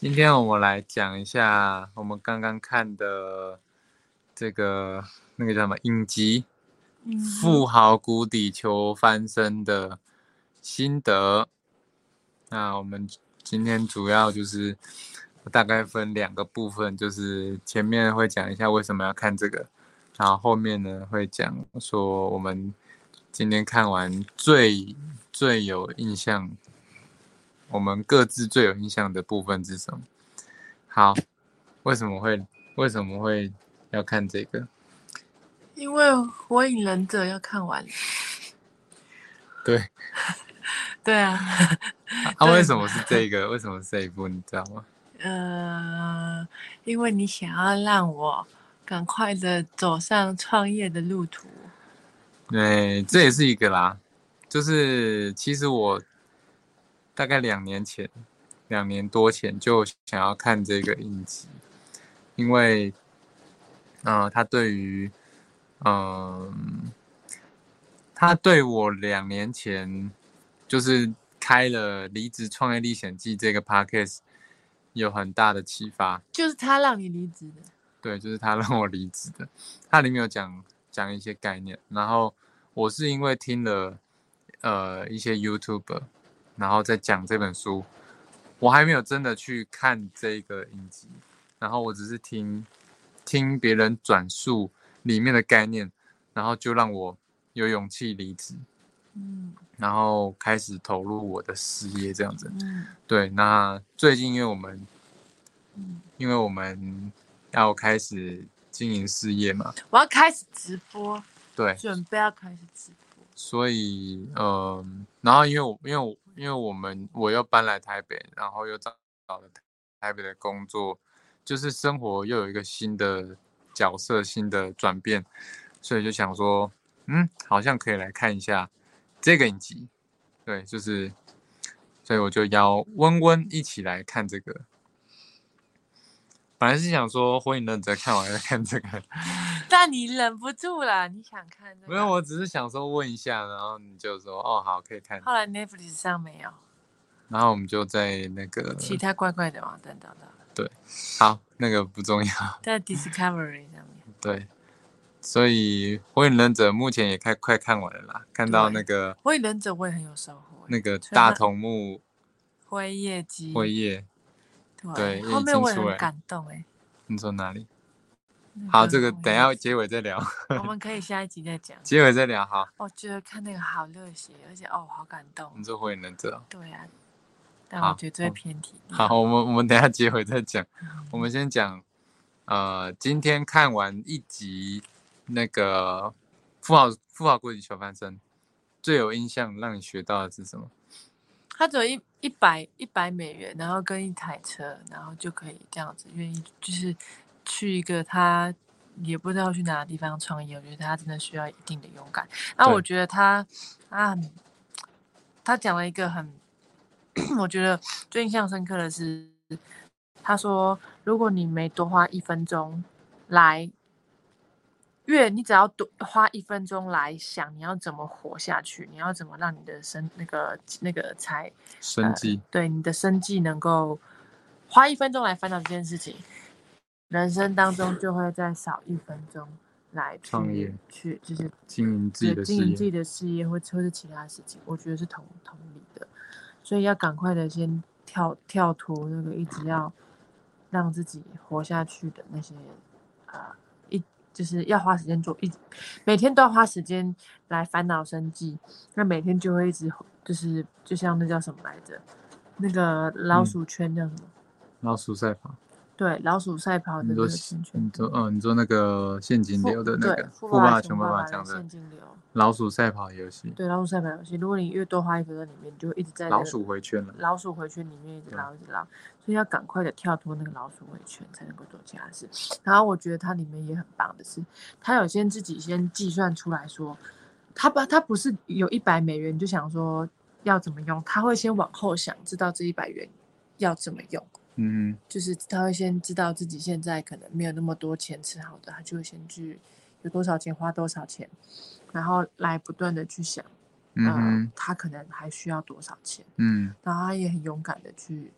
今天我们来讲一下我们刚刚看的这个那个叫什么影集嗯《富豪谷底求翻身》的心得。那我们今天主要就是大概分两个部分，就是前面会讲一下为什么要看这个，然后后面呢会讲说我们今天看完最最有印象，我们各自最有印象的部分是什么？好，为什么会为什么会要看这个？因为《火影忍者》要看完了。对，对啊，啊，为什么是这个？为什么是这一部？你知道吗？呃，因为你想要让我赶快的走上创业的路途。对，这也是一个啦。就是其实我大概两年前，两年多前就想要看这个影集，因为，呃，他对于，嗯、他对我两年前就是开了《离职创业历险记》这个 podcast 有很大的启发。就是他让你离职的。对，就是他让我离职的。他里面有讲讲一些概念，然后我是因为听了呃一些 YouTube，然后再讲这本书，我还没有真的去看这个影集，然后我只是听听别人转述里面的概念，然后就让我有勇气离职，嗯然后开始投入我的事业这样子。嗯对，那最近因为我们嗯，因为我们要开始经营事业嘛，我要开始直播，对，准备要开始直播。所以嗯，然后因为我因为我因为我们我又搬来台北，然后又找找了台北的工作，就是生活又有一个新的角色、新的转变，所以就想说，嗯，好像可以来看一下这个影集，对，就是，所以我就邀温温一起来看这个。本来是想说《火影忍者》看完再看这个，但你忍不住了，你想看这个？没有，我只是想说问一下，然后你就说哦好可以看，后来 Netflix 上没有，然后我们就在那个其他怪怪的网站找到了，好那个不重要，在 Discovery 上面。对，所以《火影忍者》目前也快快看完了啦，看到那个火影忍者我也很有收获，那个大头目辉夜姬，辉夜，对后面我也很感动哎。你说哪里？那好，这个等一下结尾再聊，我们可以下一集再讲。结尾再聊。好，我觉得看那个好热血，而且哦好感动你。说《火影忍者》哦。对啊，但我觉得这偏题。好，我们我们等一下结尾再讲。嗯，我们先讲，呃，今天看完一集那个《富豪富豪国际小翻身》，最有印象让你学到的是什么？他只有一一百一百美元，然后跟一台车，然后就可以这样子愿意就是去一个他也不知道去哪个地方创业。我觉得他真的需要一定的勇敢。那我觉得他他很他讲了一个很 我觉得最印象深刻的是，他说如果你没多花一分钟来。越你只要多花一分钟来想你要怎么活下去，你要怎么让你的生那个那个才生计，对你的生计能够花一分钟来烦恼这件事情，人生当中就会再少一分钟来创业去就是经营自己的事业，经营自己的事业或或是其他事情，我觉得是同同理的，所以要赶快的先跳跳脱那个一直要让自己活下去的那些啊、一就是要花时间做一每天都要花时间来烦恼生计，那每天就会一直就是就像那叫什么来着，那个老嗯鼠圈叫什么？老鼠赛跑。对，老鼠赛跑的那个圈圈你。说嗯，你说那个现金流的那个富爸爸穷爸爸爸讲的现金流。老鼠赛跑游戏，对，老鼠赛跑游戏，如果你越多花一分钟里面，你就会一直在那个老鼠回圈了。老鼠回圈里面一直捞一直捞，所以要赶快的跳脱那个老鼠回圈，才能够做其他事。然后我觉得它里面也很棒的是，它有先自己先计算出来说，它把它不是有一百美元就想说要怎么用，他会先往后想，知道这一百元要怎么用。嗯就是他会先知道自己现在可能没有那么多钱吃好的，他就会先去有多少钱花多少钱，然后来不断的去想，嗯呃，他可能还需要多少钱，嗯。然后他也很勇敢的去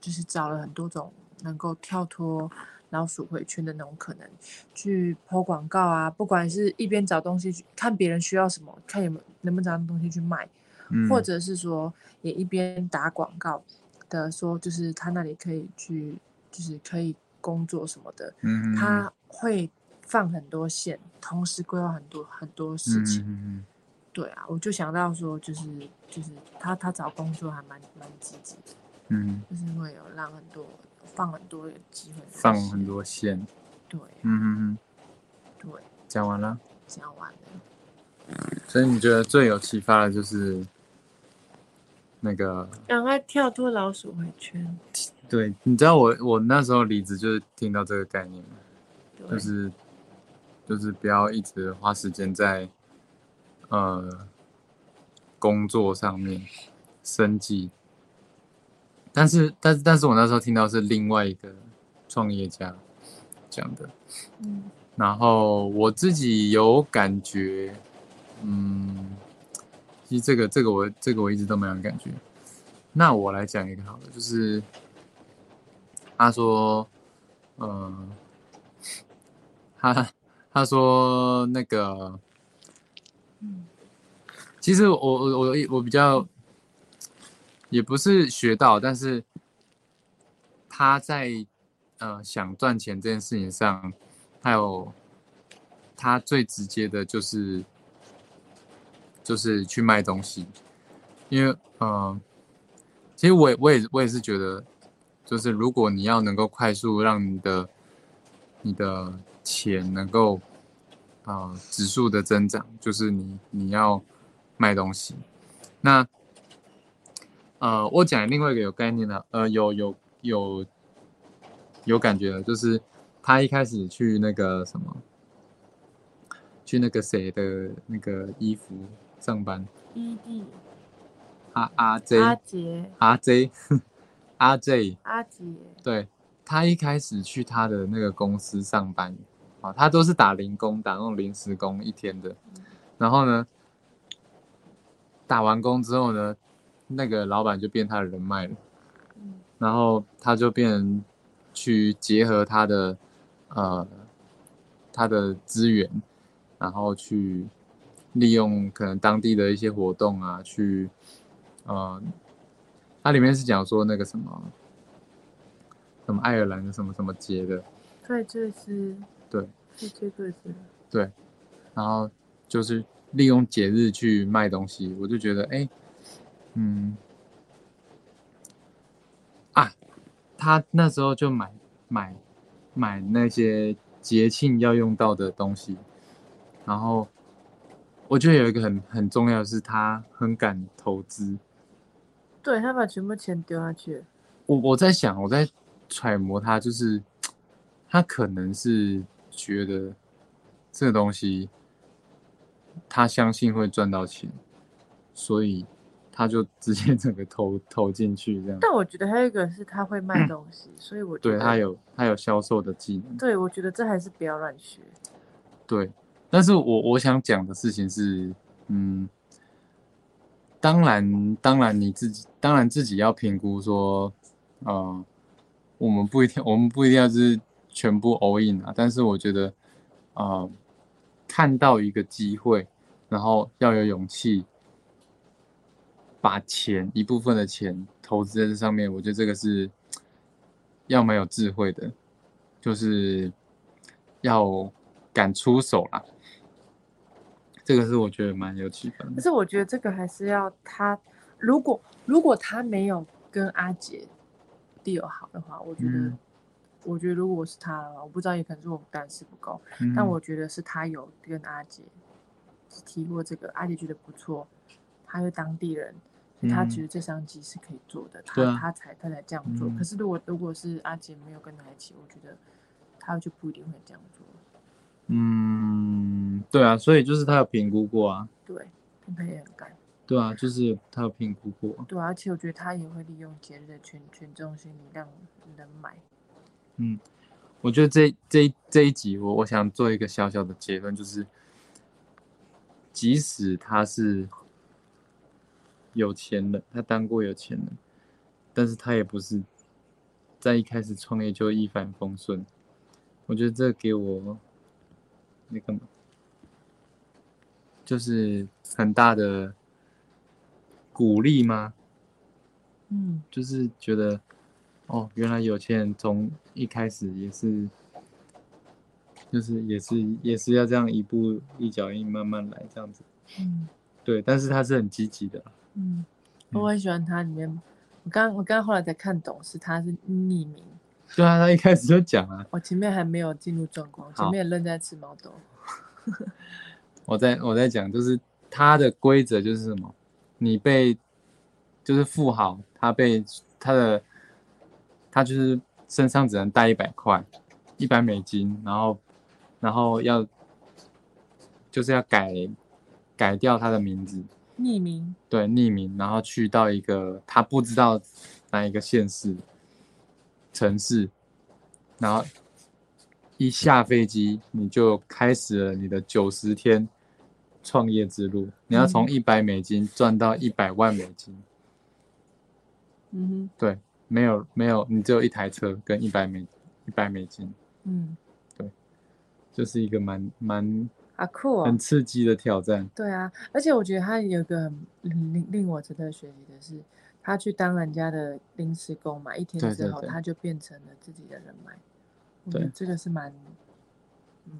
就是找了很多种能够跳脱老鼠回圈的那种可能，去抛广告啊，不管是一边找东西去看别人需要什么，看有没有能不能找到东西去卖，嗯，或者是说也一边打广告的说，就是他那里可以去，就是可以工作什么的，嗯，他会放很多线，同时规划很多很多事情。嗯嗯对啊，我就想到说，就是就是他他找工作还蛮蛮积极的，嗯，就是会有让很多放很多的机会，放很多线，对嗯嗯嗯，对，讲完了。讲完了，所以你觉得最有启发的就是那个？赶快跳脱老鼠回圈，对，你知道我我那时候离职就是听到这个概念就是就是不要一直花时间在呃工作上面生计，但是但是但是我那时候听到是另外一个创业家讲的，嗯。然后我自己有感觉，嗯，其实这个这个我这个我一直都没有感觉。那我来讲一个好了，就是他说，嗯、他他说那个，其实我我我我比较也不是学到，但是他在呃想赚钱这件事情上，还有他最直接的就是就是去卖东西，因为嗯、呃其实我也我也我也是觉得，就是如果你要能够快速让你的你的钱能够啊、指数的增长，就是你你要卖东西。那呃，我讲另外一个有概念的，呃，有有有有感觉的，就是他一开始去那个什么，去那个谁的那个衣服上班，，ED 阿阿 J，E 阿杰。阿 J 阿 J，阿杰，对他一开始去他的那个公司上班，啊，他都是打零工，打那种临时工一天的。然后呢，打完工之后呢，那个老板就变他的人脉了，嗯。然后他就变去结合他的呃他的资源，然后去利用可能当地的一些活动啊，去呃，它里面是讲说那个什么什么爱尔兰的什么什么节的，对，这是对是这个是，对，然后就是利用节日去卖东西，我就觉得哎，嗯，啊，他那时候就买买买那些节庆要用到的东西，然后我觉得有一个很很重要的是他很敢投资，对他把全部钱丢下去，我我在想，我在揣摩他，就是他可能是觉得这个东西他相信会赚到钱，所以他就直接整个投投进去这样。但我觉得还有一个是他会卖东西，所以我觉得对他有他有销售的技能，对，我觉得这还是不要乱学。对。但是我我想讲的事情是，嗯，当然当然你自己当然自己要评估说，呃，我们不一定我们不一定要是全部 all in 啊，但是我觉得，呃，看到一个机会，然后要有勇气，把钱一部分的钱投资在这上面，我觉得这个是要蛮有智慧的，就是要敢出手啦。这个是我觉得蛮有气氛的。可是我觉得这个还是要他，如果如果他没有跟阿杰 deal 好的话，我觉得，嗯我觉得如果是他的话，我不知道，也可能是我胆识不够，嗯但我觉得是他有跟阿杰提过这个，阿杰觉得不错，他是当地人，所以他嗯觉得这商机是可以做的，他啊他才他才这样做。嗯可是如果如果是阿杰没有跟他一起，我觉得他就不一定会这样做。嗯，对啊，所以就是他有评估过啊，对，跟他也很干。对啊，就是他有评估过，对啊，而且我觉得他也会利用节日的群群众心理让人买。嗯，我觉得这这这一集我我想做一个小小的结论，就是即使他是有钱人，他当过有钱人，但是他也不是在一开始创业就一帆风顺，我觉得这给我那个嘛，就是很大的鼓励吗？嗯就是觉得，哦，原来有钱人从一开始也是，就是也是也是要这样一步一脚印慢慢来这样子。嗯对，但是他是很积极的。嗯，我很喜欢他里面。我刚我刚后来才看懂是他是匿名，对啊，他一开始就讲啊，我前面还没有进入状况，前好面愣在吃毛豆。我在我在讲，就是他的规则就是什么，你被就是富豪，他被他的他就是身上只能带一百块，一百美金，然后然后要就是要改改掉他的名字，匿名，对，匿名，然后去到一个他不知道哪一个县市城市，然后一下飞机你就开始了你的九十天创业之路，你要从嗯。一百美金赚到一百万美金，嗯哼。对，没有没有，你只有一台车跟一百美一百美金，嗯，对，就是一个蛮蛮啊酷哦。很。刺激的挑战，对啊，而且我觉得他有一个很令令我值得学习的是，他去当人家的临时工嘛，一天之后他就变成了自己的人脉。对这个是蛮，嗯，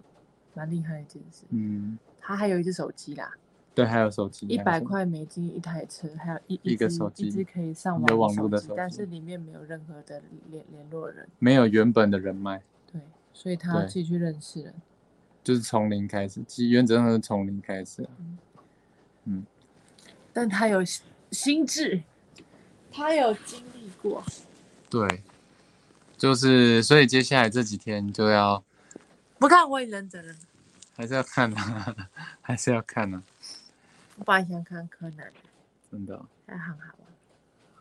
蛮厉害的一件事。嗯，他还有一只手机啦，对，还有手机，一百块美金一台车，还有一一个手机一只可以上有网的手，手机但是里面没有任何的联联络人。没有原本的人脉。对，所以他要对自己去认识人。就是从零开始，其实原则上是从零开始嗯。但他有心心智，他有经历过。对，就是所以接下来这几天就要不看我也忍者了，还是要看啊，还是要看啊，我本来想看柯南，真的哦。但很好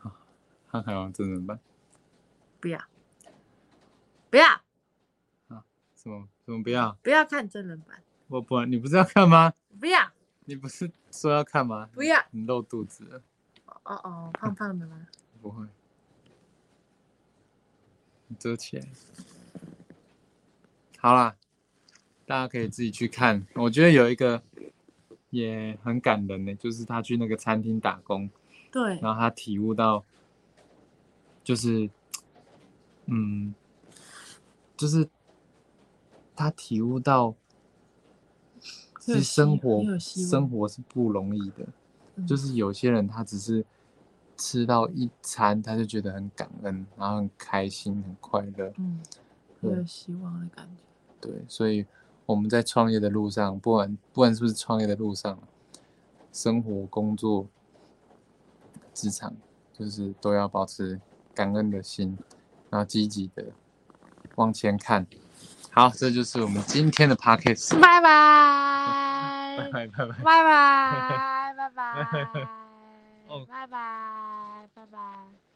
玩，看海王真人版不要，不要，什么什么不要？不要看真人版，我不你不是要看吗？不要，你不是说要看吗？不要。你露肚子了？哦哦，胖胖的吗？不会，你遮起来。好啦，大家可以自己去看。我觉得有一个也很感人呢，就是他去那个餐厅打工，对，然后他体悟到，就是，嗯，就是他体悟到，很有是生活生活是不容易的，嗯就是有些人他只是吃到一餐，他就觉得很感恩，然后很开心、很快乐。嗯，很有希望的感觉。对，所以我们在创业的路上，不管不管是不是创业的路上，生活、工作、职场，就是都要保持感恩的心，然后积极的往前看。好，这就是我们今天的 podcast。拜拜，拜 拜拜拜。拜拜，拜拜，拜拜，拜拜。